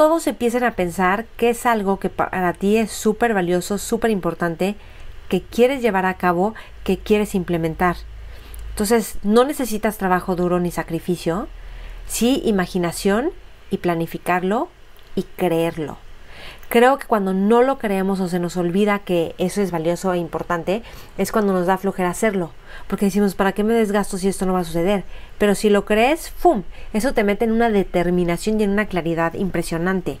todos empiecen a pensar que es algo que para ti es súper valioso, súper importante, que quieres llevar a cabo, que quieres implementar. Entonces, no necesitas trabajo duro ni sacrificio, sí imaginación y planificarlo y creerlo. Creo que cuando no lo creemos o se nos olvida que eso es valioso e importante, es cuando nos da flojera hacerlo. Porque decimos, ¿para qué me desgasto si esto no va a suceder? Pero si lo crees, ¡fum! Eso te mete en una determinación y en una claridad impresionante.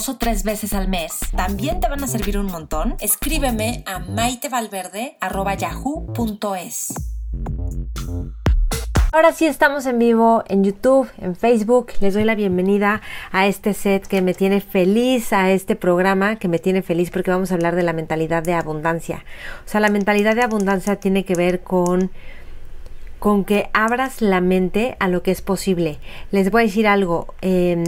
o tres veces al mes, también te van a servir un montón. Escríbeme a maitevalverde.yahoo.com Ahora sí estamos en vivo en YouTube, en Facebook. Les doy la bienvenida a este set que me tiene feliz, a este programa que me tiene feliz porque vamos a hablar de la mentalidad de abundancia. O sea, la mentalidad de abundancia tiene que ver con con que abras la mente a lo que es posible. Les voy a decir algo. Em,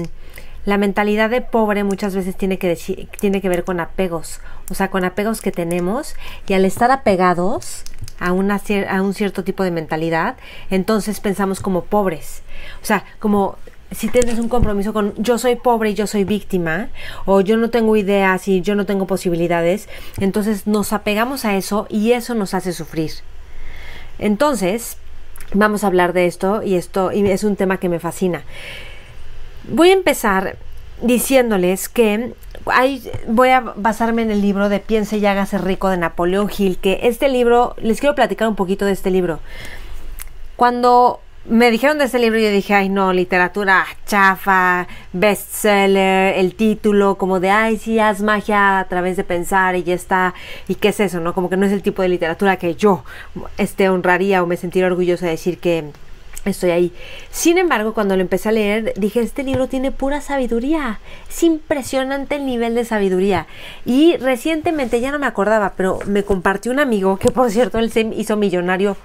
la mentalidad de pobre muchas veces tiene que, tiene que ver con apegos, o sea, con apegos que tenemos y al estar apegados a, una, a un cierto tipo de mentalidad, entonces pensamos como pobres. O sea, como si tienes un compromiso con yo soy pobre y yo soy víctima, o yo no tengo ideas y yo no tengo posibilidades, entonces nos apegamos a eso y eso nos hace sufrir. Entonces, vamos a hablar de esto y esto y es un tema que me fascina. Voy a empezar diciéndoles que voy a basarme en el libro de Piense y hágase rico de Napoleón Hill, que este libro, les quiero platicar un poquito de este libro. Cuando me dijeron de este libro, yo dije, ay no, literatura chafa, bestseller, el título, como de, ay sí, haz magia a través de pensar y ya está, y qué es eso, ¿no? Como que no es el tipo de literatura que yo este, honraría o me sentiría orgullosa de decir que, estoy ahí. Sin embargo, cuando lo empecé a leer, dije, este libro tiene pura sabiduría. Es impresionante el nivel de sabiduría. Y recientemente, ya no me acordaba, pero me compartió un amigo, que por cierto, él se hizo millonario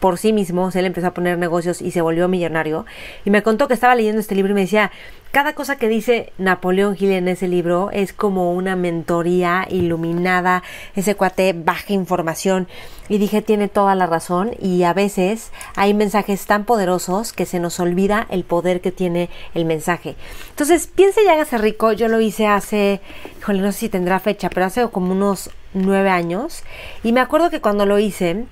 por sí mismo, él empezó a poner negocios y se volvió millonario. Y me contó que estaba leyendo este libro y me decía, cada cosa que dice Napoleón Hill en ese libro es como una mentoría iluminada, ese cuate baja información. Y dije, tiene toda la razón y a veces hay mensajes tan poderosos que se nos olvida el poder que tiene el mensaje. Entonces, piense y hágase rico, yo lo hice hace, híjole, no sé si tendrá fecha, pero hace como unos nueve años. Y me acuerdo que cuando lo hice,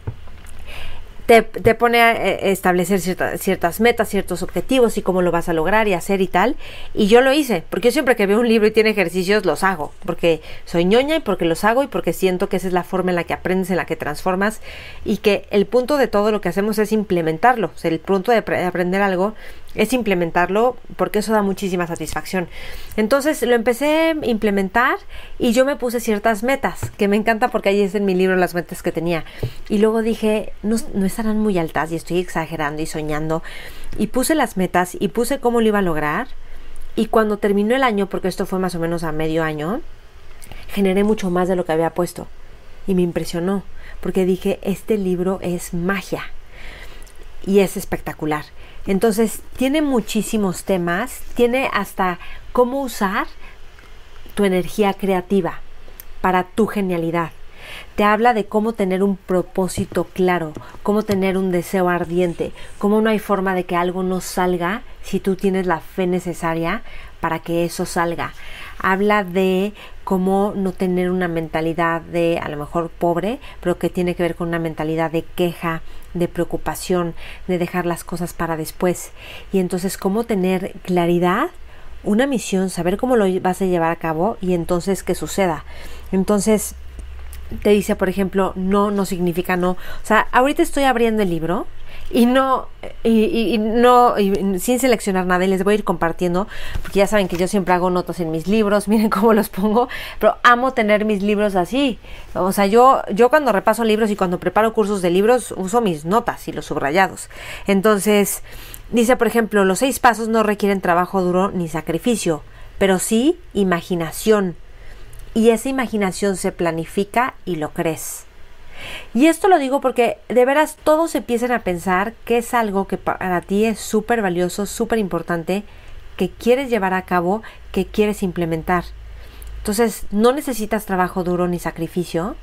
te, pone a eh, establecer ciertas metas, ciertos objetivos y cómo lo vas a lograr y hacer y tal. Y yo lo hice, porque yo siempre que veo un libro y tiene ejercicios los hago, porque soy ñoña y porque los hago y porque siento que esa es la forma en la que aprendes, en la que transformas y que el punto de todo lo que hacemos es implementarlo. O el punto de aprender algo es implementarlo porque eso da muchísima satisfacción. Entonces lo empecé a implementar y yo me puse ciertas metas, que me encanta porque ahí es en mi libro las metas que tenía. Y luego dije, no, no estarán muy altas y estoy exagerando y soñando. Y puse las metas y puse cómo lo iba a lograr. Y cuando terminó el año, porque esto fue más o menos a medio año, generé mucho más de lo que había puesto. Y me impresionó, porque dije, este libro es magia. Y es espectacular. Entonces, tiene muchísimos temas, tiene hasta cómo usar tu energía creativa para tu genialidad. Te habla de cómo tener un propósito claro, cómo tener un deseo ardiente, cómo no hay forma de que algo no salga si tú tienes la fe necesaria para que eso salga. Habla de cómo no tener una mentalidad de a lo mejor pobre, pero que tiene que ver con una mentalidad de queja, de preocupación, de dejar las cosas para después. Y entonces cómo tener claridad, una misión, saber cómo lo vas a llevar a cabo y entonces que suceda. Entonces te dice, por ejemplo, no, no significa no. O sea, ahorita estoy abriendo el libro y no, y, no, sin seleccionar nada, y les voy a ir compartiendo, porque ya saben que yo siempre hago notas en mis libros, miren cómo los pongo, pero amo tener mis libros así. O sea, yo, yo cuando repaso libros y cuando preparo cursos de libros, uso mis notas y los subrayados. Entonces, dice, por ejemplo, los seis pasos no requieren trabajo duro ni sacrificio, pero sí imaginación. Y esa imaginación se planifica y lo crees. Y esto lo digo porque de veras todos empiecen a pensar que es algo que para ti es súper valioso, súper importante, que quieres llevar a cabo, que quieres implementar. Entonces no necesitas trabajo duro ni sacrificio,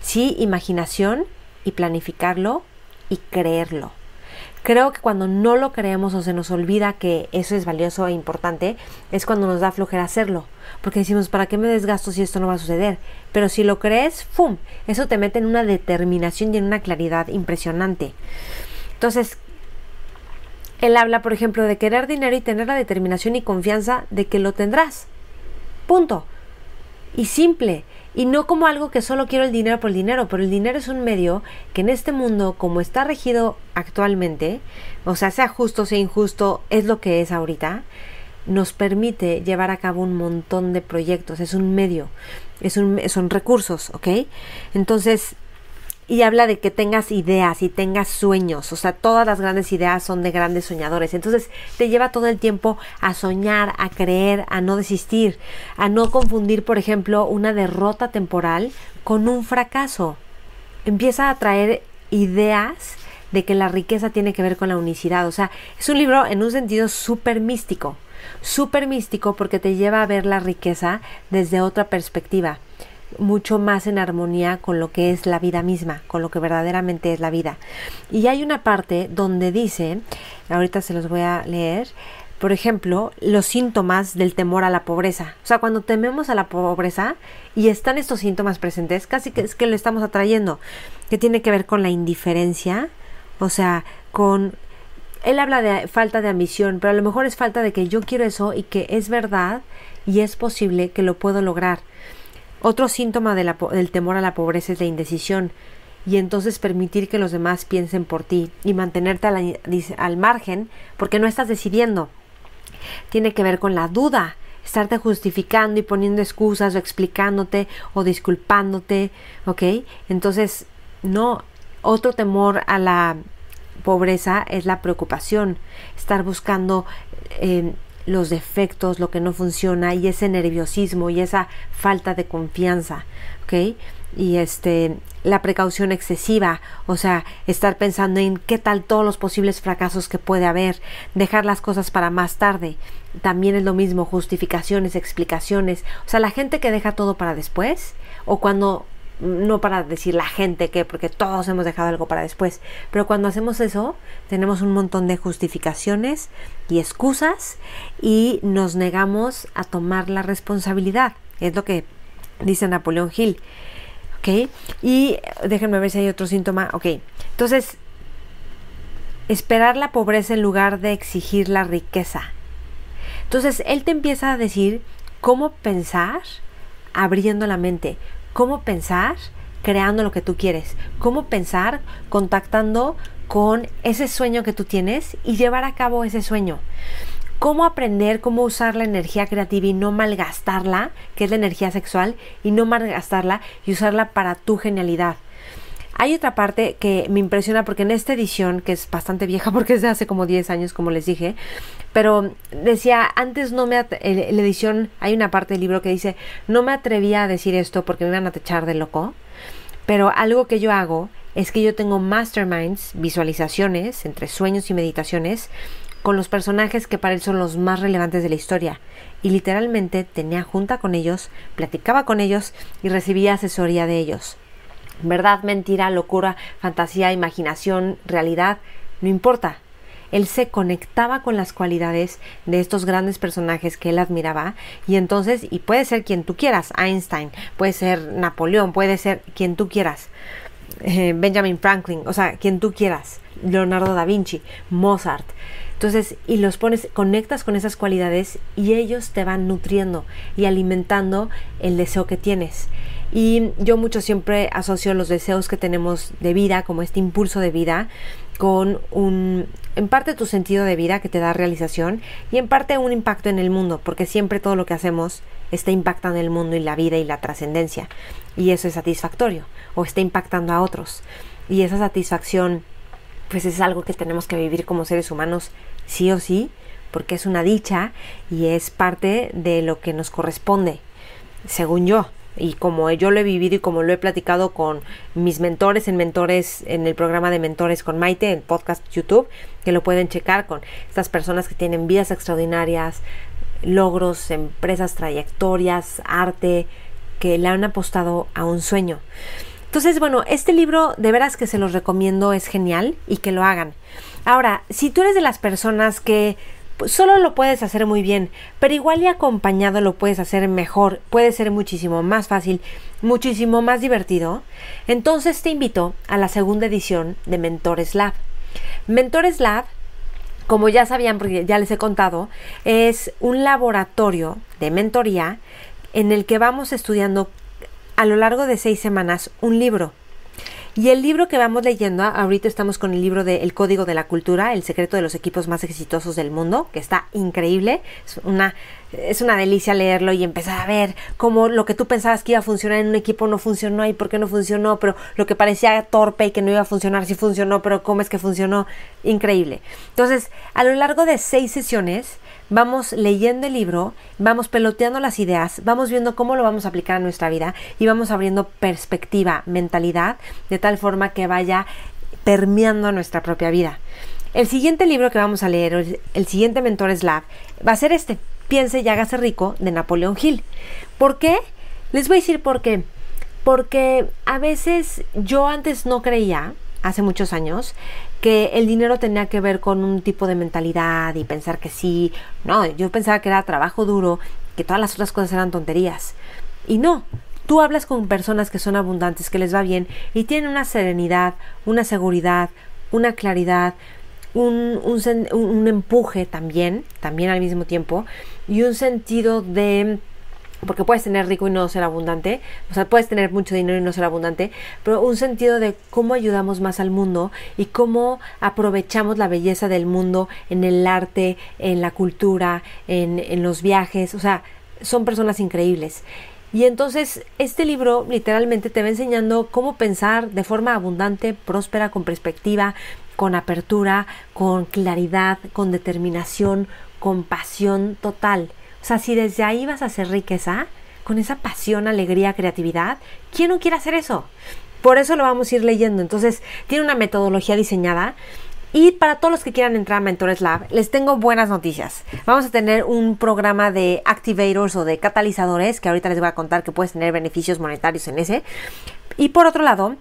sí imaginación y planificarlo y creerlo. Creo que cuando no lo creemos o se nos olvida que eso es valioso e importante, es cuando nos da flojera hacerlo. Porque decimos, ¿para qué me desgasto si esto no va a suceder? Pero si lo crees, ¡fum! Eso te mete en una determinación y en una claridad impresionante. Entonces, él habla, por ejemplo, de querer dinero y tener la determinación y confianza de que lo tendrás. Punto. Y simple y no como algo que solo quiero el dinero por el dinero, pero el dinero es un medio que en este mundo, como está regido actualmente, o sea, sea justo, sea injusto, es lo que es ahorita, nos permite llevar a cabo un montón de proyectos, es un medio, es un, son recursos, ¿ok? Entonces, y habla de que tengas ideas y tengas sueños, o sea, todas las grandes ideas son de grandes soñadores. Entonces, te lleva todo el tiempo a soñar, a creer, a no desistir, a no confundir, por ejemplo, una derrota temporal con un fracaso. Empieza a traer ideas de que la riqueza tiene que ver con la unicidad. O sea, es un libro en un sentido súper místico, súper místico porque te lleva a ver la riqueza desde otra perspectiva mucho más en armonía con lo que es la vida misma, con lo que verdaderamente es la vida. Y hay una parte donde dice, ahorita se los voy a leer, por ejemplo, los síntomas del temor a la pobreza. O sea, cuando tememos a la pobreza y están estos síntomas presentes, casi que es que lo estamos atrayendo, que tiene que ver con la indiferencia, o sea, con... Él habla de falta de ambición, pero a lo mejor es falta de que yo quiero eso y que es verdad y es posible que lo puedo lograr. Otro síntoma del temor a la pobreza es la indecisión y entonces permitir que los demás piensen por ti y mantenerte al, margen porque no estás decidiendo. Tiene que ver con la duda, estarte justificando y poniendo excusas o explicándote o disculpándote, ¿ok? Entonces, no, otro temor a la pobreza es la preocupación, estar buscando eh, los defectos, lo que no funciona y ese nerviosismo y esa falta de confianza, ¿ok? Y este, la precaución excesiva, o sea, estar pensando en qué tal todos los posibles fracasos que puede haber, dejar las cosas para más tarde, también es lo mismo, justificaciones, explicaciones, o sea, la gente que deja todo para después, o cuando no para decir la gente que, porque todos hemos dejado algo para después, pero cuando hacemos eso, tenemos un montón de justificaciones y excusas y nos negamos a tomar la responsabilidad. Es lo que dice Napoleón Hill. ¿Ok? Y déjenme ver si hay otro síntoma. Ok. Entonces, esperar la pobreza en lugar de exigir la riqueza. Entonces, él te empieza a decir cómo pensar abriendo la mente, cómo pensar creando lo que tú quieres, cómo pensar contactando con ese sueño que tú tienes y llevar a cabo ese sueño. Cómo aprender cómo usar la energía creativa y no malgastarla, que es la energía sexual, y no malgastarla y usarla para tu genialidad. Hay otra parte que me impresiona porque en esta edición, que es bastante vieja porque es de hace como 10 años, como les dije, pero decía, antes no me, la edición hay una parte del libro que dice, no me atrevía a decir esto porque me iban a techar de loco, pero algo que yo hago es que yo tengo masterminds, visualizaciones entre sueños y meditaciones con los personajes que para él son los más relevantes de la historia. Y literalmente tenía junta con ellos, platicaba con ellos y recibía asesoría de ellos. Verdad, mentira, locura, fantasía, imaginación, realidad, no importa. Él se conectaba con las cualidades de estos grandes personajes que él admiraba y entonces, y puede ser quien tú quieras, Einstein, puede ser Napoleón, puede ser quien tú quieras, eh, Benjamin Franklin, o sea, quien tú quieras, Leonardo da Vinci, Mozart. Entonces, y los pones, conectas con esas cualidades y ellos te van nutriendo y alimentando el deseo que tienes. Y yo mucho siempre asocio los deseos que tenemos de vida, como este impulso de vida, con un, en parte tu sentido de vida que te da realización y en parte un impacto en el mundo, porque siempre todo lo que hacemos está impactando el mundo y la vida y la trascendencia. Y eso es satisfactorio, o está impactando a otros. Y esa satisfacción, pues es algo que tenemos que vivir como seres humanos, sí o sí, porque es una dicha y es parte de lo que nos corresponde, según yo. Y como yo lo he vivido y como lo he platicado con mis mentores en mentores, en el programa de mentores con Maite, en podcast YouTube, que lo pueden checar con estas personas que tienen vidas extraordinarias, logros, empresas, trayectorias, arte, que le han apostado a un sueño. Entonces, bueno, este libro de veras que se los recomiendo, es genial y que lo hagan. Ahora, si tú eres de las personas que solo lo puedes hacer muy bien, pero igual y acompañado lo puedes hacer mejor, puede ser muchísimo más fácil, muchísimo más divertido, entonces te invito a la segunda edición de Mentores Lab. Mentores Lab como ya sabían, porque ya les he contado, es un laboratorio de mentoría en el que vamos estudiando a lo largo de seis semanas un libro. Y el libro que vamos leyendo, ahorita estamos con el libro de El Código de la Cultura, el secreto de los equipos más exitosos del mundo, que está increíble. Es una, es una delicia leerlo y empezar a ver cómo lo que tú pensabas que iba a funcionar en un equipo no funcionó y por qué no funcionó, pero lo que parecía torpe y que no iba a funcionar sí funcionó, pero cómo es que funcionó. Increíble. Entonces, a lo largo de seis sesiones, vamos leyendo el libro, vamos peloteando las ideas, vamos viendo cómo lo vamos a aplicar a nuestra vida y vamos abriendo perspectiva, mentalidad, de tal forma que vaya permeando nuestra propia vida. El siguiente libro que vamos a leer, el, siguiente mentor Lab, va a ser este, Piense y hágase rico, de Napoleón Hill. ¿Por qué? Les voy a decir por qué. Porque a veces yo antes no creía, hace muchos años, que el dinero tenía que ver con un tipo de mentalidad y pensar que sí. No, yo pensaba que era trabajo duro, que todas las otras cosas eran tonterías. Y no, tú hablas con personas que son abundantes, que les va bien y tienen una serenidad, una seguridad, una claridad, un, un, empuje también, también al mismo tiempo, y un sentido de porque puedes tener rico y no ser abundante, o sea, puedes tener mucho dinero y no ser abundante, pero un sentido de cómo ayudamos más al mundo y cómo aprovechamos la belleza del mundo en el arte, en la cultura, en, en los viajes, o sea, son personas increíbles. Y entonces este libro literalmente te va enseñando cómo pensar de forma abundante, próspera, con perspectiva, con apertura, con claridad, con determinación, con pasión total. O sea, si desde ahí vas a hacer riqueza, con esa pasión, alegría, creatividad, ¿quién no quiere hacer eso? Por eso lo vamos a ir leyendo. Entonces, tiene una metodología diseñada. Y para todos los que quieran entrar a Mentores Lab, les tengo buenas noticias. Vamos a tener un programa de activators o de catalizadores, que ahorita les voy a contar que puedes tener beneficios monetarios en ese. Y por otro lado,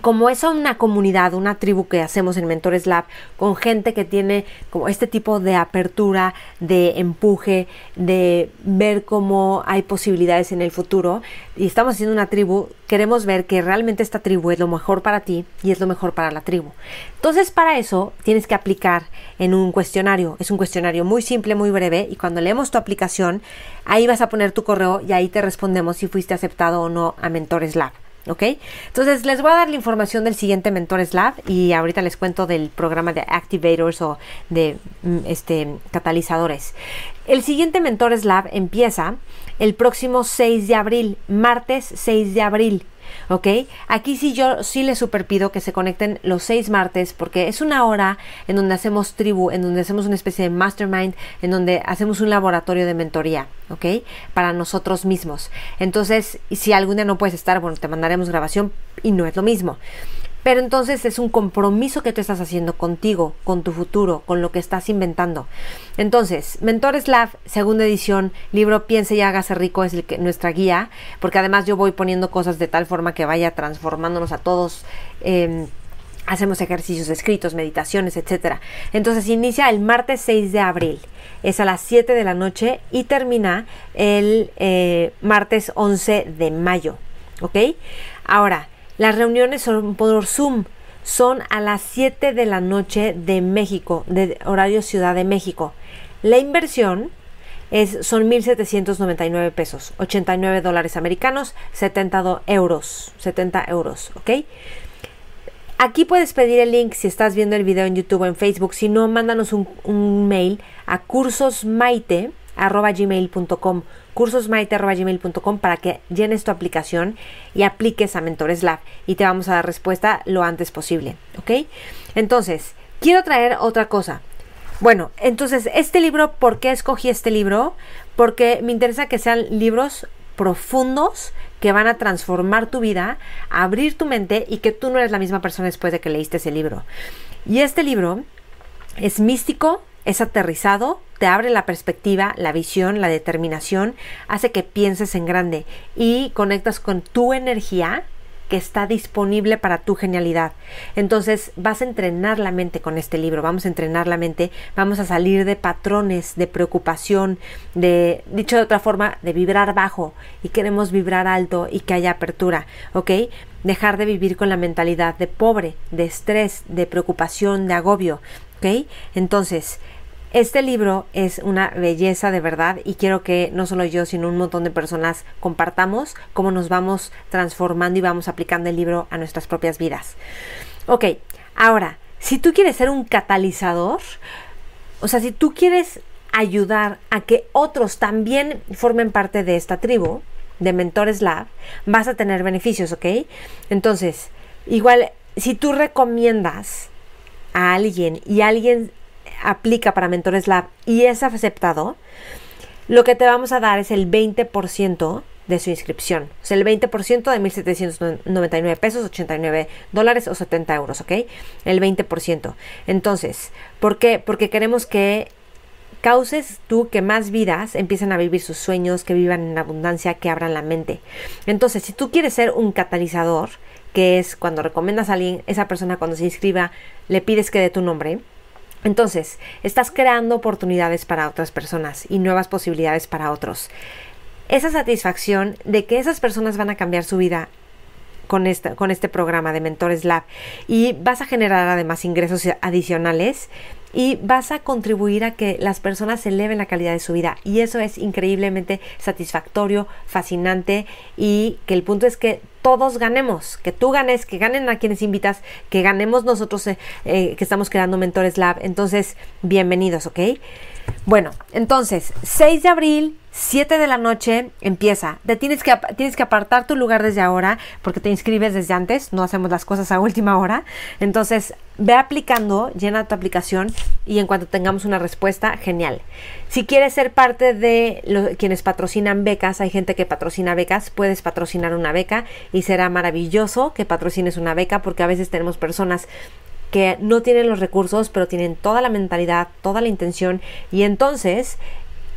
como es una comunidad, una tribu que hacemos en Mentores Lab, con gente que tiene como este tipo de apertura, de empuje, de ver cómo hay posibilidades en el futuro, y estamos haciendo una tribu, queremos ver que realmente esta tribu es lo mejor para ti y es lo mejor para la tribu. Entonces, para eso tienes que aplicar en un cuestionario. Es un cuestionario muy simple, muy breve, y cuando leemos tu aplicación, ahí vas a poner tu correo y ahí te respondemos si fuiste aceptado o no a Mentores Lab. ¿Ok? Entonces les voy a dar la información del siguiente Mentores Lab y ahorita les cuento del programa de Activators o de mm, este, catalizadores. El siguiente Mentores Lab empieza el próximo 6 de abril, martes 6 de abril. ¿Ok? Aquí sí yo sí les super pido que se conecten los seis martes porque es una hora en donde hacemos tribu, en donde hacemos una especie de mastermind, en donde hacemos un laboratorio de mentoría, ¿ok? Para nosotros mismos. Entonces, si algún día no puedes estar, bueno, te mandaremos grabación y no es lo mismo. Pero entonces es un compromiso que tú estás haciendo contigo, con tu futuro, con lo que estás inventando. Entonces, Mentores Lab, segunda edición, libro Piense y hágase rico es nuestra guía, porque además yo voy poniendo cosas de tal forma que vaya transformándonos a todos. Em, hacemos ejercicios escritos, meditaciones, etc. Entonces inicia el martes 6 de abril. Es a las 7 de la noche y termina el eh, martes 11 de mayo. ¿Ok? Ahora, las reuniones son por Zoom. Son a las 7 de la noche de México, de horario Ciudad de México. La inversión es, son 1.799 pesos, 89 dólares americanos, 70 euros, 70 euros, ¿ok? Aquí puedes pedir el link si estás viendo el video en YouTube o en Facebook. Si no, mándanos un, un mail a cursosmaite.gmail.com cursosmaite.gmail.com para que llenes tu aplicación y apliques a Mentores Lab y te vamos a dar respuesta lo antes posible, ¿ok? Entonces, quiero traer otra cosa. Bueno, entonces, este libro, ¿por qué escogí este libro? Porque me interesa que sean libros profundos que van a transformar tu vida, abrir tu mente y que tú no eres la misma persona después de que leíste ese libro. Y este libro es místico, es aterrizado, te abre la perspectiva, la visión, la determinación, hace que pienses en grande y conectas con tu energía que está disponible para tu genialidad. Entonces vas a entrenar la mente con este libro, vamos a entrenar la mente, vamos a salir de patrones de preocupación, de, dicho de otra forma, de vibrar bajo y queremos vibrar alto y que haya apertura, ¿ok? Dejar de vivir con la mentalidad de pobre, de estrés, de preocupación, de agobio, ¿ok? Entonces, este libro es una belleza de verdad y quiero que no solo yo, sino un montón de personas compartamos cómo nos vamos transformando y vamos aplicando el libro a nuestras propias vidas. Ok, ahora, si tú quieres ser un catalizador, o sea, si tú quieres ayudar a que otros también formen parte de esta tribu de Mentores Lab, vas a tener beneficios, ¿ok? Entonces, igual, si tú recomiendas a alguien y alguien aplica para Mentores Lab y es aceptado, lo que te vamos a dar es el 20% de su inscripción. O sea, el 20% de 1.799 pesos, 89 dólares o 70 euros, ¿ok? El 20%. Entonces, ¿por qué? Porque queremos que causes tú que más vidas empiecen a vivir sus sueños, que vivan en abundancia, que abran la mente. Entonces, si tú quieres ser un catalizador, que es cuando recomiendas a alguien, esa persona cuando se inscriba, le pides que dé tu nombre, entonces, estás creando oportunidades para otras personas y nuevas posibilidades para otros. Esa satisfacción de que esas personas van a cambiar su vida con, esta, con este programa de Mentores Lab y vas a generar además ingresos adicionales y vas a contribuir a que las personas eleven la calidad de su vida y eso es increíblemente satisfactorio, fascinante y que el punto es que todos ganemos, que tú ganes, que ganen a quienes invitas, que ganemos nosotros eh, eh, que estamos creando Mentores Lab. Entonces, bienvenidos, ¿ok? Bueno, entonces, 6 de abril, 7 de la noche empieza. Tienes que, tienes que apartar tu lugar desde ahora porque te inscribes desde antes, no hacemos las cosas a última hora. Entonces, ve aplicando, llena tu aplicación y en cuanto tengamos una respuesta, genial. Si quieres ser parte de quienes patrocinan becas, hay gente que patrocina becas, puedes patrocinar una beca y será maravilloso que patrocines una beca porque a veces tenemos personas que no tienen los recursos, pero tienen toda la mentalidad, toda la intención y entonces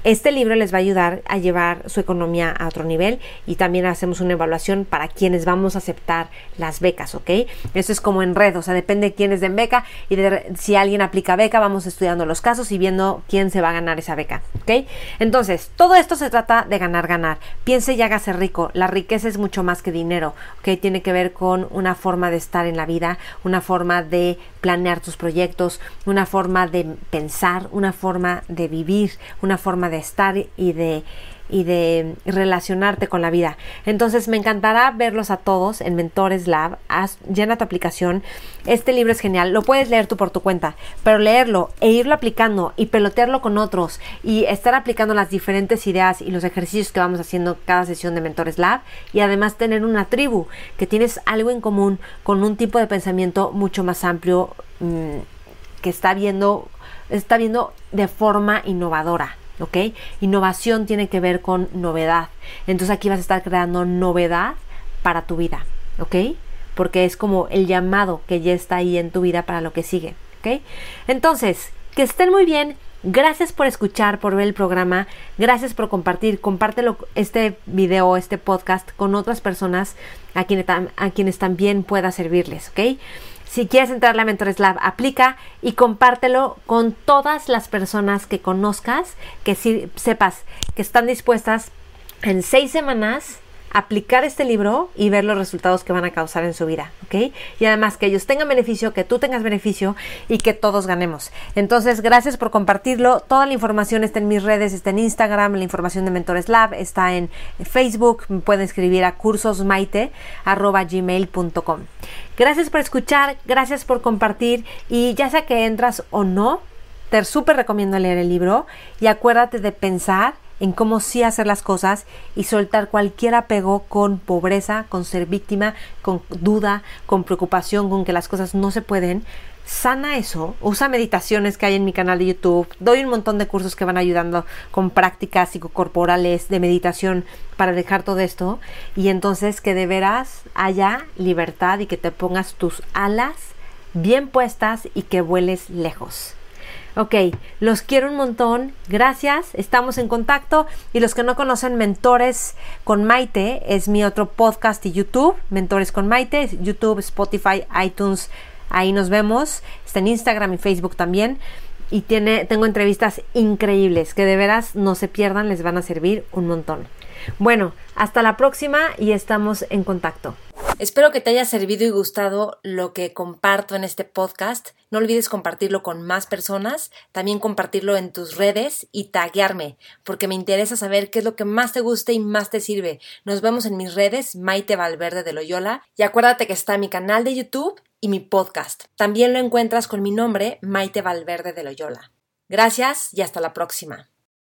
este libro les va a ayudar a llevar su economía a otro nivel y también hacemos una evaluación para quienes vamos a aceptar las becas, ¿ok? Eso es como en red, o sea, depende de quién es de beca y de, si alguien aplica beca, vamos estudiando los casos y viendo quién se va a ganar esa beca, ¿ok? Entonces, todo esto se trata de ganar, ganar. Piense y hágase rico. La riqueza es mucho más que dinero, ¿ok? Tiene que ver con una forma de estar en la vida, una forma de planear tus proyectos, una forma de pensar, una forma de vivir, una forma de estar y de y de relacionarte con la vida. Entonces me encantará verlos a todos en Mentores Lab. Llena tu aplicación. Este libro es genial. Lo puedes leer tú por tu cuenta, pero leerlo e irlo aplicando y pelotearlo con otros y estar aplicando las diferentes ideas y los ejercicios que vamos haciendo cada sesión de Mentores Lab y además tener una tribu que tienes algo en común con un tipo de pensamiento mucho más amplio mm, que está viendo está viendo de forma innovadora. ¿Ok? Innovación tiene que ver con novedad. Entonces aquí vas a estar creando novedad para tu vida, ¿ok? Porque es como el llamado que ya está ahí en tu vida para lo que sigue, ¿ok? Entonces, que estén muy bien. Gracias por escuchar, por ver el programa. Gracias por compartir. Compártelo este video, este podcast con otras personas a quienes, también pueda servirles, ¿ok? Si quieres entrar a Mentores Lab, aplica y compártelo con todas las personas que conozcas, que si, sepas que están dispuestas en seis semanas aplicar este libro y ver los resultados que van a causar en su vida, ¿ok? Y además que ellos tengan beneficio, que tú tengas beneficio y que todos ganemos. Entonces, gracias por compartirlo. Toda la información está en mis redes, está en Instagram, la información de Mentores Lab, está en Facebook, me pueden escribir a cursosmaite.gmail.com. Gracias por escuchar, gracias por compartir y ya sea que entras o no, te súper recomiendo leer el libro y acuérdate de pensar en cómo sí hacer las cosas y soltar cualquier apego con pobreza, con ser víctima, con duda, con preocupación, con que las cosas no se pueden. Sana eso, usa meditaciones que hay en mi canal de YouTube, doy un montón de cursos que van ayudando con prácticas psicocorporales de meditación para dejar todo esto. Y entonces que de veras haya libertad y que te pongas tus alas bien puestas y que vueles lejos. Ok, los quiero un montón, gracias, estamos en contacto. Y los que no conocen Mentores con Maite es mi otro podcast y YouTube, Mentores con Maite, YouTube, Spotify, iTunes, ahí nos vemos, está en Instagram y Facebook también y tiene, tengo entrevistas increíbles que de veras no se pierdan, les van a servir un montón. Bueno, hasta la próxima y estamos en contacto. Espero que te haya servido y gustado lo que comparto en este podcast. No olvides compartirlo con más personas, también compartirlo en tus redes y taguearme, porque me interesa saber qué es lo que más te gusta y más te sirve. Nos vemos en mis redes, Maite Valverde de Loyola, y acuérdate que está mi canal de YouTube y mi podcast. También lo encuentras con mi nombre, Maite Valverde de Loyola. Gracias y hasta la próxima.